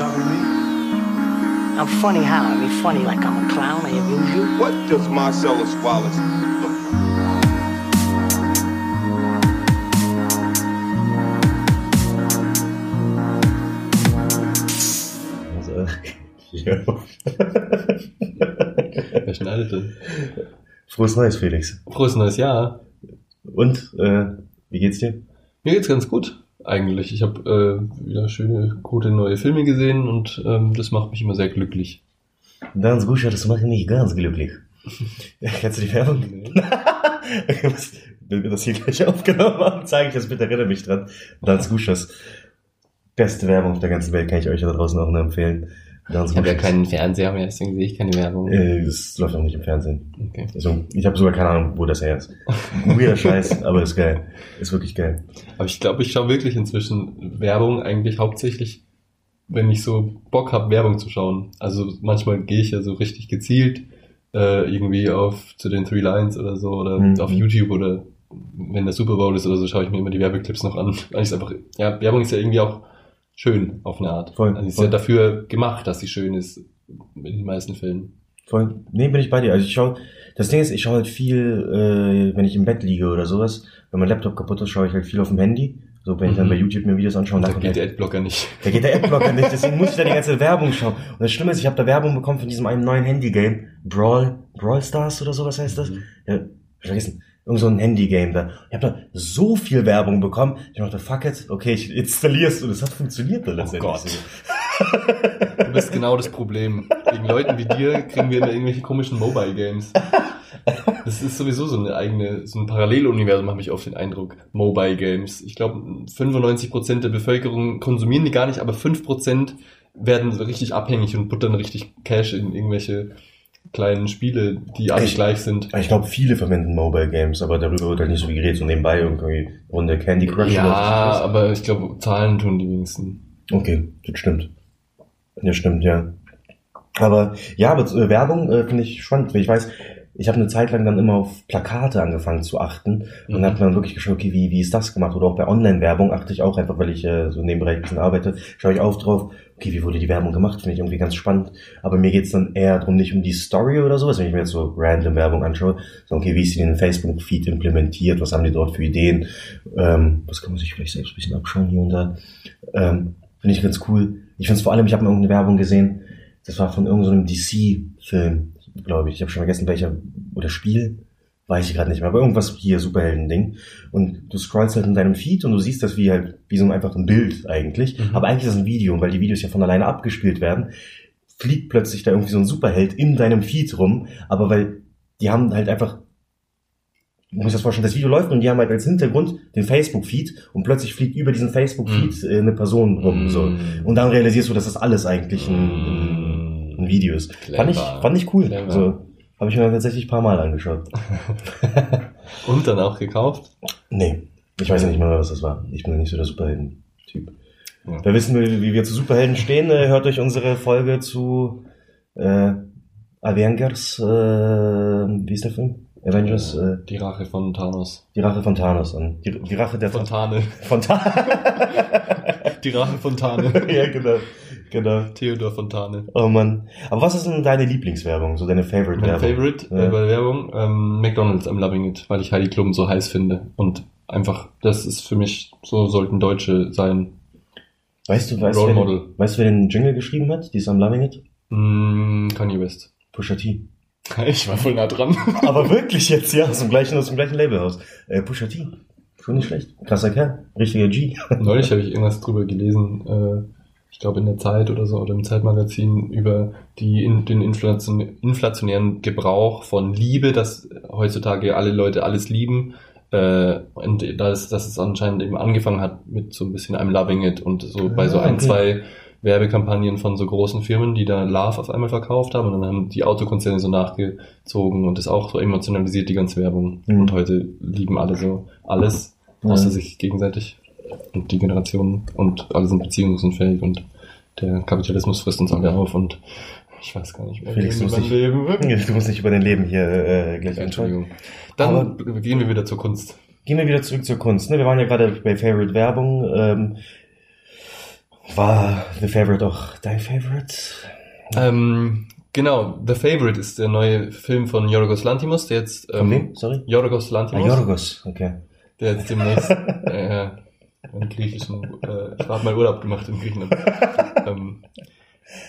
talking to me? I'm funny how? I mean, funny like I'm a clown. I amuse you. What does Marcellus Wallace look. Wer schneidet denn? Frohes Neues, Felix. Frohes neues Jahr. Und, äh, wie geht's dir? Mir geht's ganz gut, eigentlich. Ich habe äh, wieder schöne, gute neue Filme gesehen und ähm, das macht mich immer sehr glücklich. Ganz gut, das macht mich ganz glücklich. Kennst du die Werbung? Wenn wir das hier gleich aufgenommen haben, zeige ich das bitte, erinnere mich dran. Ganz Guschas. Beste Werbung auf der ganzen Welt kann ich euch da draußen auch nur empfehlen. Ich habe ja keinen Fernseher mehr, deswegen sehe ich keine Werbung. Äh, Das läuft auch nicht im Fernsehen. Okay. Also, ich habe sogar keine Ahnung, wo das her ist. Weirder Scheiß, aber ist geil. Ist wirklich geil. Aber ich glaube, ich schaue wirklich inzwischen Werbung eigentlich hauptsächlich, wenn ich so Bock habe, Werbung zu schauen. Also manchmal gehe ich ja so richtig gezielt äh, irgendwie auf zu den Three Lines oder so oder Mhm. auf YouTube oder wenn der Super Bowl ist oder so, schaue ich mir immer die Werbeclips noch an. Weil ich einfach, ja, Werbung ist ja irgendwie auch schön auf eine Art. Voll, also sie ist voll. ja dafür gemacht, dass sie schön ist in den meisten Fällen. Voll. Nee, bin ich bei dir. Also ich schaue, das Ding ist, ich schaue halt viel, äh, wenn ich im Bett liege oder sowas. Wenn mein Laptop kaputt ist, schaue ich halt viel auf dem Handy. So, wenn ich dann Mhm. bei YouTube mir Videos anschaue, Und da geht kommt der halt, Adblocker nicht. da geht der Adblocker nicht, deswegen muss ich da die ganze Werbung schauen. Und das Schlimme ist, ich habe da Werbung bekommen von diesem einen neuen Handy-Game. Brawl, Brawl Stars oder sowas heißt das? Mhm. Ja, vergessen. Irgend so ein Handy-Game da. Ich habe da so viel Werbung bekommen. Ich dachte, fuck it, okay, ich installier's und es hat funktioniert dann letztendlich. Gott. Du bist genau das Problem. Wegen Leuten wie dir kriegen wir immer irgendwelche komischen Mobile Games. Das ist sowieso so eine eigene, so ein Paralleluniversum, habe ich oft den Eindruck. Mobile Games. Ich glaube, 95% der Bevölkerung konsumieren die gar nicht, aber 5% werden so richtig abhängig und buttern richtig Cash in irgendwelche kleinen Spiele, die alle Ich- gleich sind. Ich glaube, viele verwenden Mobile Games, aber darüber wird halt nicht so viel geredet. So nebenbei irgendwie Runde Candy Crush. Ja, oder aber ich glaube, Zahlen tun die wenigsten. Okay, das stimmt. Das stimmt, ja. Aber ja, aber äh, Werbung äh, finde ich spannend, ich weiß, ich habe eine Zeit lang dann immer auf Plakate angefangen zu achten und Mhm. habe dann wirklich geschaut, okay, wie, wie ist das gemacht? Oder auch bei Online-Werbung achte ich auch einfach, weil ich äh, so in dem Bereich ein bisschen arbeite, schaue ich auch drauf, okay, wie wurde die Werbung gemacht? Finde ich irgendwie ganz spannend. Aber mir geht's dann eher darum, nicht um die Story oder sowas, wenn ich mir jetzt so random Werbung anschaue, sondern okay, wie ist die in den Facebook-Feed implementiert? Was haben die dort für Ideen? Ähm, was kann man sich vielleicht selbst ein bisschen abschauen hier und da? Ähm, Finde ich ganz cool. Ich finde es vor allem, ich habe mal irgendeine Werbung gesehen, das war von irgendeinem DC-Film, glaube ich. Ich habe schon vergessen, welcher, oder Spiel, weiß ich gerade nicht mehr, aber irgendwas hier, Superhelden-Ding. Und du scrollst halt in deinem Feed und du siehst das wie halt, wie so ein einfach ein Bild eigentlich. Mhm. Aber eigentlich ist das ein Video, und weil die Videos ja von alleine abgespielt werden, fliegt plötzlich da irgendwie so ein Superheld in deinem Feed rum, aber weil die haben halt einfach musst dir das vorstellen, das Video läuft und die haben halt als Hintergrund den Facebook-Feed und plötzlich fliegt über diesen Facebook-Feed äh, eine Person rum. So. Mm. Und dann realisierst du, dass das alles eigentlich ein, ein, ein Video ist. Fand ich, fand ich cool. Clever. Also, habe ich mir tatsächlich ein paar Mal angeschaut. Und dann auch gekauft. Nee, ich weiß ja nicht mal, was das war. Ich bin ja nicht so der Superhelden-Typ. Ja. Wer wissen will, wie wir zu Superhelden stehen, äh, hört euch unsere Folge zu äh, Avengers, äh, wie ist der Film? Avengers, äh, Die Rache von Thanos. die Rache von Thanos an. Die, die Rache der Fontane. Von Thanos. Die Rache Fontane. ja, genau. Genau. Theodor Fontane. Oh Mann. Aber was ist denn deine Lieblingswerbung? So deine Mein Favorite-Werbung? Favorite Ja. äh, bei Werbung, ähm, McDonalds, I'm loving it, weil ich Heidi Klum so heiß finde. Und einfach, das ist für mich, so sollten Deutsche sein. Weißt du, weißt, Role wer, Model. weißt du, wer den Jingle geschrieben hat? Die ist am Loving It? Mm, Kanye West. Pusha T. Ich war voll nah dran. Aber wirklich jetzt, ja, aus dem gleichen, aus dem gleichen Labelhaus. Äh, Pusha T. Schon nicht schlecht. Krasser Kerl. Richtiger G. Neulich habe ich irgendwas drüber gelesen, äh, ich glaube in der Zeit oder so, oder im Zeitmagazin, über die, in, den inflation, inflationären Gebrauch von Liebe, dass heutzutage alle Leute alles lieben. Äh, und dass, dass es anscheinend eben angefangen hat mit so ein bisschen I'm loving it und so bei so ein, okay. zwei Werbekampagnen von so großen Firmen, die da Love auf einmal verkauft haben und dann haben die Autokonzerne so nachgezogen und das auch so emotionalisiert, die ganze Werbung. Mhm. Und heute lieben alle so alles, außer Ja. sich gegenseitig und die Generationen und alle sind beziehungsunfähig und der Kapitalismus frisst uns alle auf und ich weiß gar nicht mehr. Felix, du musst nicht- Leben. Du musst nicht über dein Leben hier äh, gleich. Entschuldigung. Dann gehen wir wieder zur Kunst. Gehen wir wieder zurück zur Kunst. Ne? Wir waren ja gerade bei Favorite Werbung. Ähm, War The Favorite auch dein Favorite? Ähm, genau, The Favorite ist der neue Film von Yorgos Lantimos, der jetzt... Von Ähm, wem? Sorry? Yorgos Ah, Lantimos. Yorgos, okay. Der jetzt demnächst äh, einen griechischen, äh, ich habe mal Urlaub gemacht in Griechenland. ähm,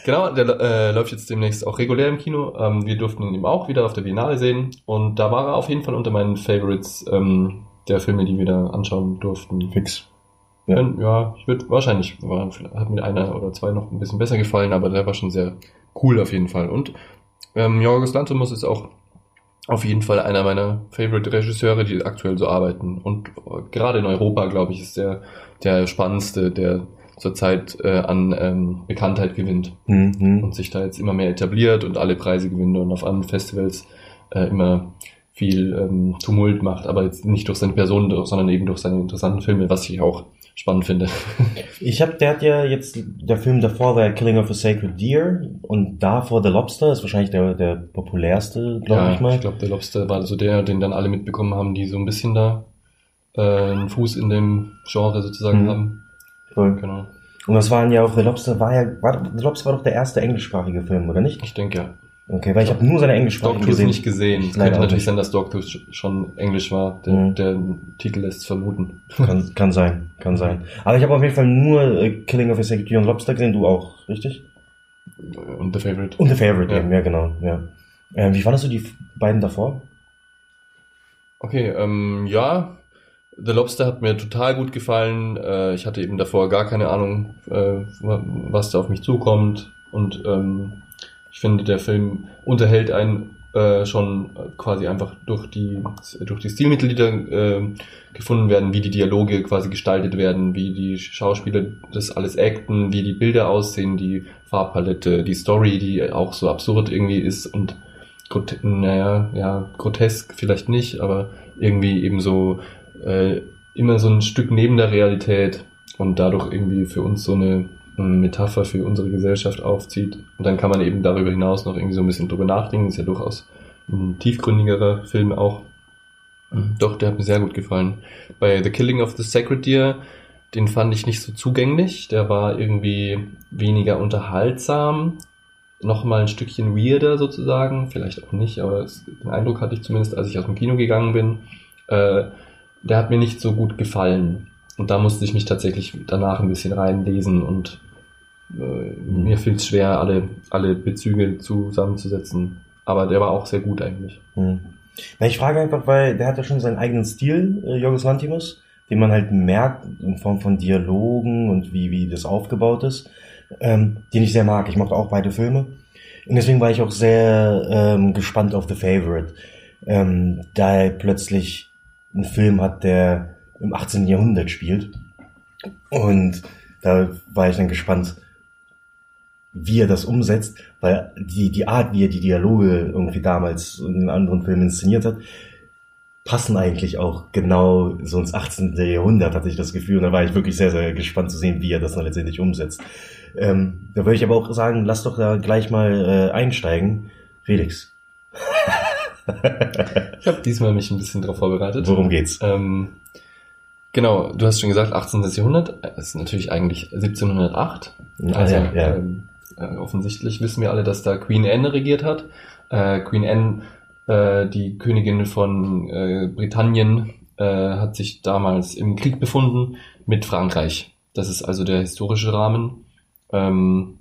genau, der äh, läuft jetzt demnächst auch regulär im Kino. Ähm, wir durften ihn eben auch wieder auf der Biennale sehen und da war er auf jeden Fall unter meinen Favorites ähm, der Filme, die wir da anschauen durften. Fix. Ja, Ja. ja ich würde wahrscheinlich, war, hat mir einer oder zwei noch ein bisschen besser gefallen, aber der war schon sehr cool auf jeden Fall. Und ähm, Jorgos Lanthimos ist auch auf jeden Fall einer meiner Favorite-Regisseure, die aktuell so arbeiten. Und äh, gerade in Europa, glaube ich, ist der der spannendste, der zurzeit äh, an ähm, Bekanntheit gewinnt Mhm. und sich da jetzt immer mehr etabliert und alle Preise gewinnt und auf anderen Festivals äh, immer viel ähm, Tumult macht, aber jetzt nicht durch seine Person, sondern eben durch seine interessanten Filme, was ich auch spannend finde. Ich hab, der hat ja jetzt, der Film davor war ja Killing of a Sacred Deer und davor The Lobster ist wahrscheinlich der, der populärste, glaube ja, ich mal. Ich glaube, der Lobster war so der, den dann alle mitbekommen haben, die so ein bisschen da äh, einen Fuß in dem Genre sozusagen Mhm. haben. Voll. Genau. Und das waren ja auch, The Lobster war ja, war, The Lobster war doch der erste englischsprachige Film, oder nicht? Ich denke ja. Okay, weil ich habe nur seine englischsprachigen Dogtooth gesehen. nicht gesehen. Es könnte natürlich sein, dass Dogtooth sch- schon Englisch war. Der, Mhm. der Titel lässt es vermuten. Kann, kann sein, kann sein. Aber ich habe auf jeden Fall nur äh, Killing of a Sacred und Lobster gesehen, du auch, richtig? Und The Favorite. Und The Favorite Ja. eben, ja genau, ja. Ähm, wie fandest du die beiden davor? Okay, ähm, ja, The Lobster hat mir total gut gefallen. Äh, ich hatte eben davor gar keine Ahnung, äh, wa- was da auf mich zukommt. Und ähm, ich finde, der Film unterhält einen äh, schon quasi einfach durch die, durch die Stilmittel, die da äh, gefunden werden, wie die Dialoge quasi gestaltet werden, wie die Schauspieler das alles acten, wie die Bilder aussehen, die Farbpalette, die Story, die auch so absurd irgendwie ist und naja, ja, grotesk vielleicht nicht, aber irgendwie eben so äh, immer so ein Stück neben der Realität und dadurch irgendwie für uns so eine Metapher für unsere Gesellschaft aufzieht. Und dann kann man eben darüber hinaus noch irgendwie so ein bisschen drüber nachdenken. Ist ja durchaus ein tiefgründigerer Film auch. Doch, der hat mir sehr gut gefallen. Bei The Killing of the Sacred Deer, den fand ich nicht so zugänglich. Der war irgendwie weniger unterhaltsam. Nochmal ein Stückchen weirder sozusagen. Vielleicht auch nicht, aber den Eindruck hatte ich zumindest, als ich aus dem Kino gegangen bin. Äh, der hat mir nicht so gut gefallen. Und da musste ich mich tatsächlich danach ein bisschen reinlesen und äh, mir fiel es schwer, alle, alle Bezüge zusammenzusetzen. Aber der war auch sehr gut eigentlich. Hm. Na, ich frage einfach, weil der hat ja schon seinen eigenen Stil, äh, Jorgos Lantimos, den man halt merkt in Form von Dialogen und wie, wie das aufgebaut ist, ähm, den ich sehr mag. Ich mochte auch beide Filme. Und deswegen war ich auch sehr ähm, gespannt auf The Favorite, ähm, da er plötzlich einen Film hat, der im 18. Jahrhundert spielt. Und da war ich dann gespannt, wie er das umsetzt, weil die, die Art, wie er die Dialoge irgendwie damals in anderen Filmen inszeniert hat, passen eigentlich auch genau so ins 18. Jahrhundert, hatte ich das Gefühl. Und da war ich wirklich sehr, sehr gespannt zu sehen, wie er das dann letztendlich umsetzt. Ähm, da würde ich aber auch sagen, lass doch da gleich mal äh, einsteigen. Felix, Ich habe diesmal mich ein bisschen darauf vorbereitet. worum geht's? Ähm, genau, du hast schon gesagt, 18. Jahrhundert. Das ist natürlich eigentlich 1708. Ah, Also ja, ja. Ähm, äh, offensichtlich wissen wir alle, dass da Queen Anne regiert hat. Äh, Queen Anne, äh, die Königin von äh, Britannien, äh, hat sich damals im Krieg befunden mit Frankreich. Das ist also der historische Rahmen. Ähm,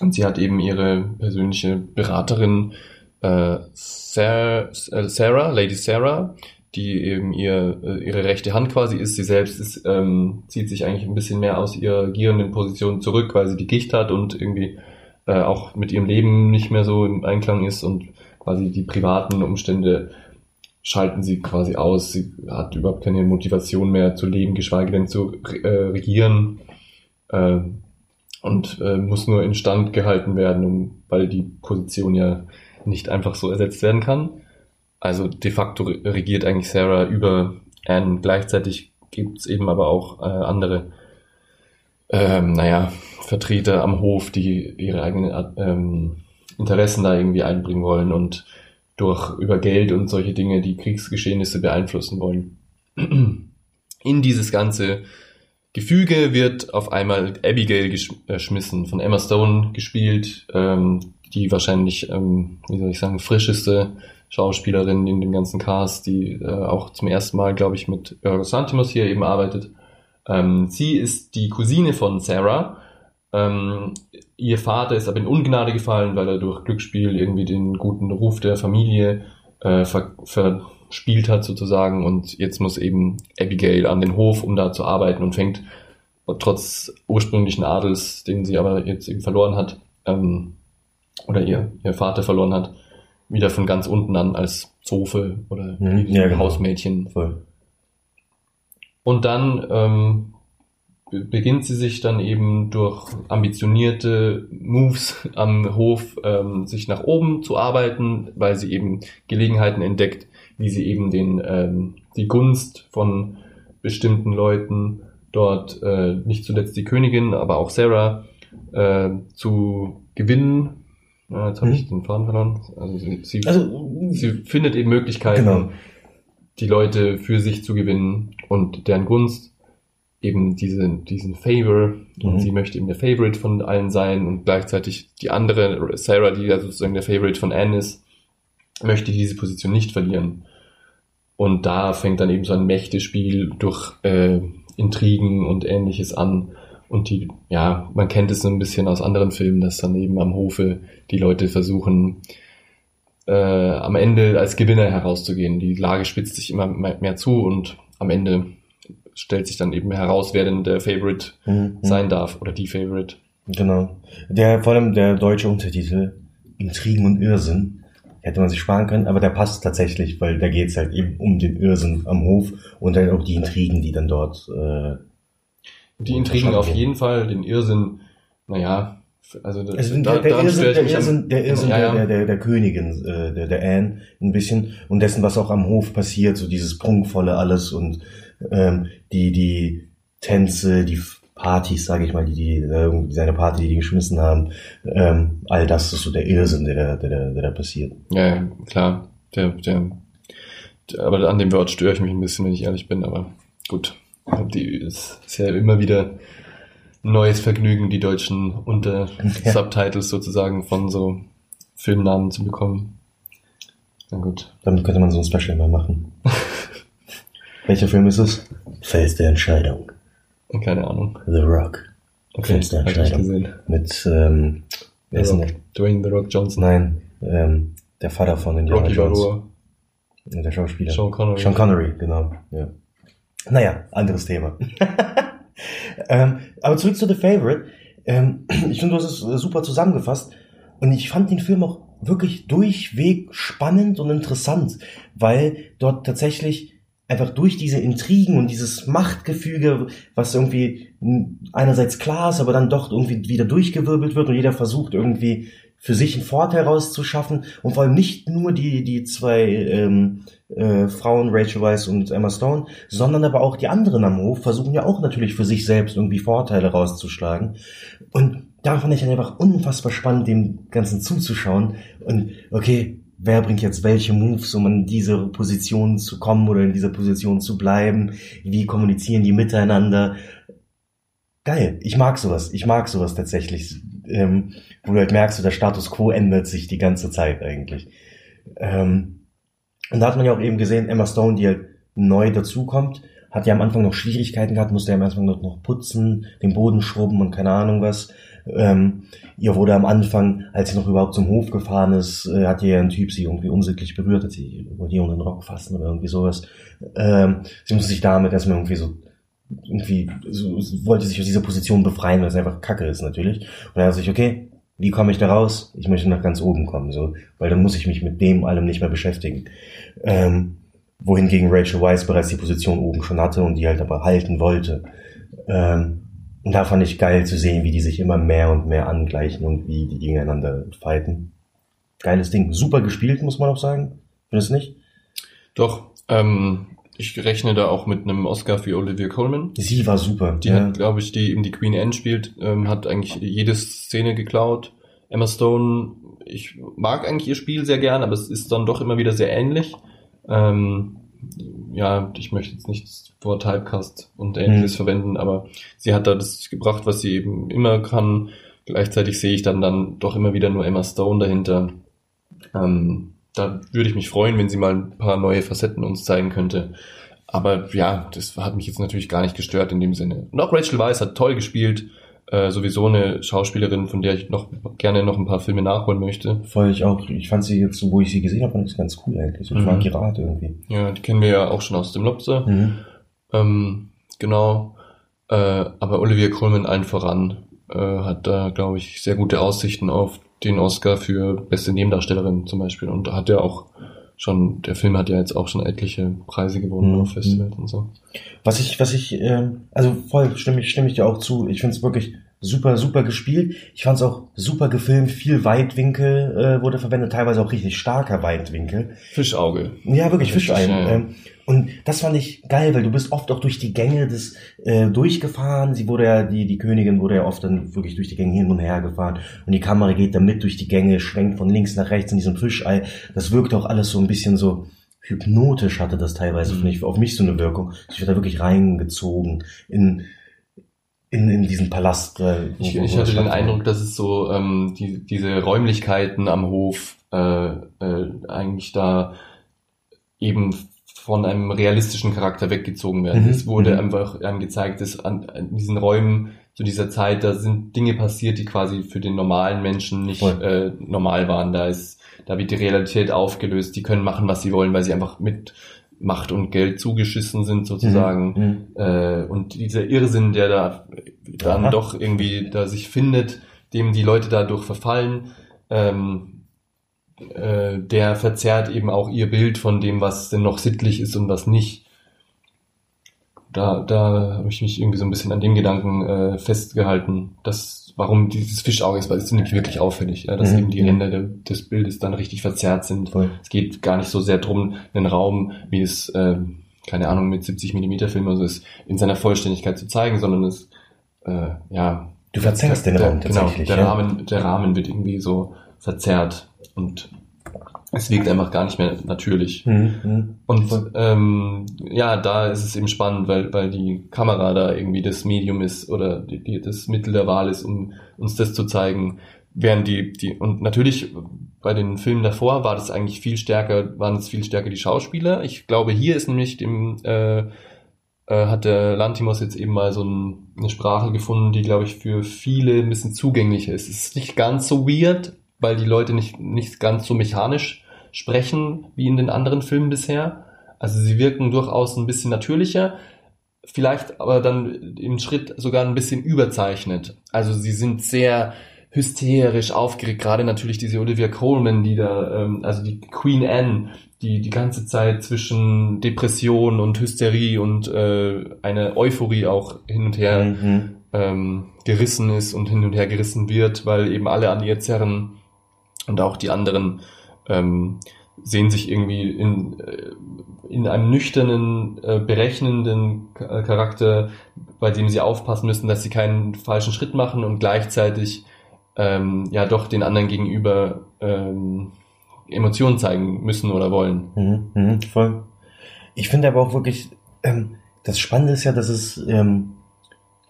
und sie hat eben ihre persönliche Beraterin äh, Sarah, äh, Sarah, Lady Sarah, die eben ihr, äh, ihre rechte Hand quasi ist. Sie selbst ist, ähm, zieht sich eigentlich ein bisschen mehr aus ihrer regierenden Position zurück, weil sie die Gicht hat und irgendwie äh, auch mit ihrem Leben nicht mehr so im Einklang ist und quasi die privaten Umstände schalten sie quasi aus. Sie hat überhaupt keine Motivation mehr zu leben, geschweige denn zu äh, regieren. Äh, und äh, muss nur instand gehalten werden, um, weil die Position ja nicht einfach so ersetzt werden kann. Also de facto re- regiert eigentlich Sarah über Anne. Gleichzeitig gibt's eben aber auch äh, andere, ähm, naja, Vertreter am Hof, die ihre eigenen ähm, Interessen da irgendwie einbringen wollen und durch über Geld und solche Dinge die Kriegsgeschehnisse beeinflussen wollen. In dieses ganze Gefüge wird auf einmal Abigail geschmissen, von Emma Stone gespielt, ähm, die wahrscheinlich, ähm, wie soll ich sagen, frischeste Schauspielerin in dem ganzen Cast, die äh, auch zum ersten Mal, glaube ich, mit Yorgos Lanthimos hier eben arbeitet. Ähm, sie ist die Cousine von Sarah. Ähm, ihr Vater ist aber in Ungnade gefallen, weil er durch Glücksspiel irgendwie den guten Ruf der Familie äh, ver verspielt hat sozusagen und jetzt muss eben Abigail an den Hof, um da zu arbeiten und fängt trotz ursprünglichen Adels, den sie aber jetzt eben verloren hat, ähm, oder ihr, ihr Vater verloren hat, wieder von ganz unten an als Zofe oder Mhm, ja, genau. Hausmädchen. Voll. Und dann ähm, be- beginnt sie sich dann eben durch ambitionierte Moves am Hof ähm, sich nach oben zu arbeiten, weil sie eben Gelegenheiten entdeckt, wie sie eben den ähm, die Gunst von bestimmten Leuten dort äh, nicht zuletzt die Königin, aber auch Sarah äh, zu gewinnen. Äh, jetzt habe Mhm. ich den Faden verloren. Also sie, Also, sie findet eben Möglichkeiten, Genau. die Leute für sich zu gewinnen und deren Gunst eben diese, diesen Favor und Mhm. sie möchte eben der Favorite von allen sein und gleichzeitig die andere, Sarah, die ja sozusagen der Favorite von Anne ist, möchte diese Position nicht verlieren. Und da fängt dann eben so ein Mächtespiel durch äh, Intrigen und ähnliches an. Und die, ja, man kennt es so ein bisschen aus anderen Filmen, dass dann eben am Hofe die Leute versuchen, äh, am Ende als Gewinner herauszugehen. Die Lage spitzt sich immer mehr zu und am Ende stellt sich dann eben heraus, wer denn der Favorite Mhm. sein darf oder die Favorite. Genau. Der, vor allem der deutsche Untertitel, Intrigen und Irrsinn, hätte man sich sparen können, aber der passt tatsächlich, weil da geht's halt eben um den Irrsinn am Hof und dann auch die Intrigen, die dann dort, äh, Die Intrigen auf jeden Fall, den Irrsinn, naja, also, das, also da, der, Irrsinn, der Irrsinn, der, Irrsinn ja, ja. Der, der, der Königin, äh, der, der Anne, ein bisschen und dessen, was auch am Hof passiert, so dieses prunkvolle alles und ähm, die, die Tänze, die Partys, sage ich mal, die, die äh, seine Party, die die geschmissen haben, ähm, all das ist so der Irrsinn, der, da- der, der, der da passiert. Ja, ja, klar. Der, der, der, aber an dem Wort störe ich mich ein bisschen, wenn ich ehrlich bin, aber gut. Die ist, ist ja immer wieder neues Vergnügen, die deutschen unter Ja. Subtitles sozusagen von so Filmnamen zu bekommen. Na gut. Damit könnte man so ein Special mal machen. Welcher Film ist es? Fels der Entscheidung. Keine Ahnung. The Rock. Okay, Fels der hab ich nicht Entscheidung. gesehen. Mit, ähm, The Rock, Dwayne The Rock Johnson. Nein, ähm, der Vater von Indiana Rocky Jones. Balboa. Der Schauspieler. Sean Connery. Sean Connery, genau. Ja. Naja, anderes Thema. ähm, aber zurück zu The Favorite. Ähm, ich finde, du hast es äh, super zusammengefasst. Und ich fand den Film auch wirklich durchweg spannend und interessant, weil dort tatsächlich einfach durch diese Intrigen und dieses Machtgefüge, was irgendwie einerseits klar ist, aber dann doch irgendwie wieder durchgewirbelt wird und jeder versucht irgendwie für sich einen Vorteil rauszuschaffen und vor allem nicht nur die, die zwei ähm, äh, Frauen, Rachel Weisz und Emma Stone, sondern aber auch die anderen am Hof versuchen ja auch natürlich für sich selbst irgendwie Vorteile rauszuschlagen. Und da fand ich dann einfach unfassbar spannend, dem Ganzen zuzuschauen. Und okay, wer bringt jetzt welche Moves, um in diese Position zu kommen oder in dieser Position zu bleiben? Wie kommunizieren die miteinander? Geil, ich mag sowas. Ich mag sowas tatsächlich. Ähm, wo du halt merkst, so der Status quo ändert sich die ganze Zeit eigentlich. Ähm, und da hat man ja auch eben gesehen, Emma Stone, die halt neu dazukommt, hat ja am Anfang noch Schwierigkeiten gehabt, musste ja am Anfang noch, noch putzen, den Boden schrubben und keine Ahnung was. Ähm, ihr wurde am Anfang, als sie noch überhaupt zum Hof gefahren ist, äh, hat ihr ein Typ sie irgendwie unsittlich berührt, hat sie über hier unter den Rock fassen oder irgendwie sowas. Ähm, sie musste sich damit erstmal irgendwie so irgendwie so, wollte sich aus dieser Position befreien, weil es einfach Kacke ist natürlich. Und dann hat sich, okay, wie komme ich da raus? Ich möchte nach ganz oben kommen, so, weil dann muss ich mich mit dem allem nicht mehr beschäftigen. Ähm, wohingegen Rachel Weisz bereits die Position oben schon hatte und die halt aber halten wollte. Ähm, und da fand ich geil zu sehen, wie die sich immer mehr und mehr angleichen und wie die gegeneinander fighten. Geiles Ding. Super gespielt, muss man auch sagen. Findest du nicht? Doch, ähm, ich rechne da auch mit einem Oscar für Olivia Colman. Sie war super. Die hat, glaube ich, die eben die Queen Anne spielt, ähm, hat eigentlich jede Szene geklaut. Emma Stone, ich mag eigentlich ihr Spiel sehr gern, aber es ist dann doch immer wieder sehr ähnlich. Ähm, ja, ich möchte jetzt nicht das Wort Typecast und ähnliches Mhm. verwenden, aber sie hat da das gebracht, was sie eben immer kann. Gleichzeitig sehe ich dann dann doch immer wieder nur Emma Stone dahinter. Ähm, da würde ich mich freuen, wenn sie mal ein paar neue Facetten uns zeigen könnte. Aber ja, das hat mich jetzt natürlich gar nicht gestört in dem Sinne. Und auch Rachel Weisz hat toll gespielt. Äh, sowieso eine Schauspielerin, von der ich noch gerne noch ein paar Filme nachholen möchte. Voll ich auch. Ich fand sie jetzt, wo ich sie gesehen habe, sie ganz cool eigentlich. So, ich Mhm. mag ihre Art irgendwie. Ja, die kennen wir ja auch schon aus dem Lobster. Mhm. Ähm, genau. Äh, aber Olivia Colman allen voran äh, hat da, glaube ich, sehr gute Aussichten auf den Oscar für beste Nebendarstellerin zum Beispiel. Und hat ja auch schon, der Film hat ja jetzt auch schon etliche Preise gewonnen Mhm. auf Festivals und so. Was ich, was ich, ähm, also voll stimme ich, stimme ich dir auch zu. Ich finde es wirklich super, super gespielt. Ich fand es auch super gefilmt. Viel Weitwinkel äh, wurde verwendet, teilweise auch richtig starker Weitwinkel. Fischauge. Ja, wirklich ja. Ähm, und das fand ich geil, weil du bist oft auch durch die Gänge des äh, durchgefahren. Sie wurde ja, die, die Königin wurde ja oft dann wirklich durch die Gänge hin und her gefahren. Und die Kamera geht dann mit durch die Gänge, schwenkt von links nach rechts in diesem Fischei. Das wirkt auch alles so ein bisschen so hypnotisch hatte das teilweise, Mhm. auf mich so eine Wirkung. Ich werde da wirklich reingezogen in, in, in diesen Palast. Äh, Ich, ich hatte den. Eindruck, dass es so ähm, die, diese Räumlichkeiten am Hof äh, äh, eigentlich da eben von einem realistischen Charakter weggezogen werden. Mhm, Es wurde mhm. einfach einem gezeigt, dass an, an diesen Räumen zu dieser Zeit, da sind Dinge passiert, die quasi für den normalen Menschen nicht Voll. äh, normal waren. Da ist, da wird die Realität aufgelöst. Die können machen, was sie wollen, weil sie einfach mit Macht und Geld zugeschissen sind sozusagen. Mhm. Äh, und dieser Irrsinn, der da dann Aha. doch irgendwie da sich findet, dem die Leute dadurch verfallen, ähm, äh, der verzerrt eben auch ihr Bild von dem, was denn noch sittlich ist und was nicht. Da, da habe ich mich irgendwie so ein bisschen an dem Gedanken äh, festgehalten, dass warum dieses Fischauge ist, weil es ist nämlich wirklich auffällig, ja, dass Mhm. eben die Ränder de, des Bildes dann richtig verzerrt sind. Voll. Es geht gar nicht so sehr drum, einen Raum, wie es, äh, keine Ahnung, mit 70 Millimeter Film oder so ist, in seiner Vollständigkeit zu zeigen, sondern es, äh, ja. Du verzerrst den der, Raum Genau, tatsächlich, der ja. Rahmen, der Rahmen wird irgendwie so verzerrt und es wirkt einfach gar nicht mehr natürlich. Mhm. Mhm. Und ähm, ja, da ist es eben spannend, weil, weil die Kamera da irgendwie das Medium ist oder die, die, das Mittel der Wahl ist, um uns das zu zeigen. Während die, die, und natürlich bei den Filmen davor war das eigentlich viel stärker, waren es viel stärker die Schauspieler. Ich glaube, hier ist nämlich dem, äh, äh, hat der Lantimos jetzt eben mal so ein, eine Sprache gefunden, die, glaube ich, für viele ein bisschen zugänglicher ist. Es ist nicht ganz so weird, weil die Leute nicht, nicht ganz so mechanisch sprechen wie in den anderen Filmen bisher. Also sie wirken durchaus ein bisschen natürlicher, vielleicht aber dann im Schritt sogar ein bisschen überzeichnet. Also sie sind sehr hysterisch aufgeregt, gerade natürlich diese Olivia Coleman, die da, ähm, also die Queen Anne, die die ganze Zeit zwischen Depression und Hysterie und äh, eine Euphorie auch hin und her Mhm. ähm, gerissen ist und hin und her gerissen wird, weil eben alle an ihr zerren und auch die anderen ähm, sehen sich irgendwie in, äh, in einem nüchternen, äh, berechnenden äh, Charakter, bei dem sie aufpassen müssen, dass sie keinen falschen Schritt machen und gleichzeitig ähm, ja doch den anderen gegenüber ähm, Emotionen zeigen müssen oder wollen. Mhm, mhm, voll. Ich finde aber auch wirklich, ähm, das Spannende ist ja, dass es ähm,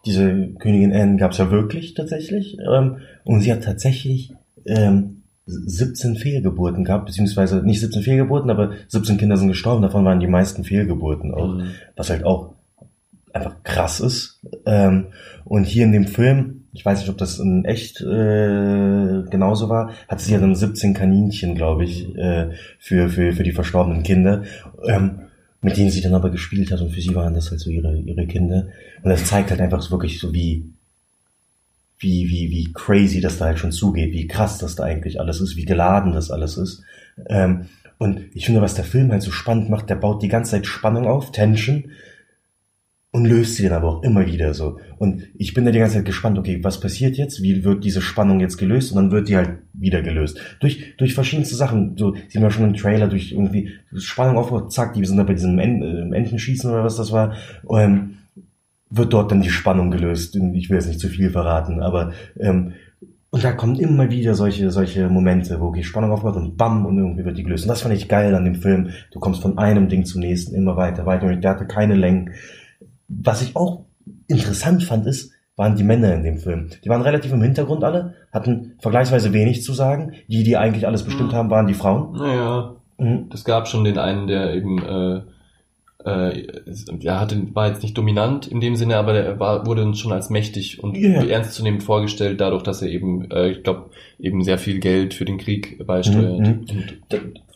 diese Königin Anne gab es ja wirklich tatsächlich ähm, und sie hat tatsächlich ähm, 17 Fehlgeburten gehabt, beziehungsweise nicht 17 Fehlgeburten, aber 17 Kinder sind gestorben, davon waren die meisten Fehlgeburten auch, Mhm. was halt auch einfach krass ist. Ähm, und hier in dem Film, ich weiß nicht, ob das in echt äh, genauso war, hatte sie ja dann 17 Kaninchen, glaube ich, äh, für, für, für die verstorbenen Kinder, ähm, mit denen sie dann aber gespielt hat und für sie waren das halt so ihre, ihre Kinder. Und das zeigt halt einfach so wirklich so wie, wie, wie, wie crazy das da halt schon zugeht, wie krass das da eigentlich alles ist, wie geladen das alles ist. Ähm, und ich finde, was der Film halt so spannend macht, der baut die ganze Zeit Spannung auf, Tension, und löst sie dann aber auch immer wieder so. Und ich bin da die ganze Zeit gespannt, okay, was passiert jetzt? Wie wird diese Spannung jetzt gelöst? Und dann wird die halt wieder gelöst. Durch, durch verschiedenste Sachen. So, sieht man schon im Trailer, durch irgendwie Spannung aufbaut, zack, die sind da bei diesem En äh, Entenschießen oder was das war. Ähm, wird dort dann die Spannung gelöst. Ich will jetzt nicht zu viel verraten, aber ähm, Und da kommen immer wieder solche, solche Momente, wo die Spannung aufbaut und bam, und irgendwie wird die gelöst. Und das fand ich geil an dem Film. Du kommst von einem Ding zum nächsten, immer weiter, weiter. Und der hatte keine Längen. Was ich auch interessant fand, ist, waren die Männer in dem Film. Die waren relativ im Hintergrund alle, hatten vergleichsweise wenig zu sagen. Die, die eigentlich alles bestimmt Mhm. haben, waren die Frauen. Naja, Mhm. es gab schon den einen, der eben, äh, äh, der hatte, war jetzt nicht dominant in dem Sinne, aber der war, wurde uns schon als mächtig und Ja. ernstzunehmend vorgestellt, dadurch, dass er eben, äh, ich glaube, eben sehr viel Geld für den Krieg beisteuert. Mhm. Und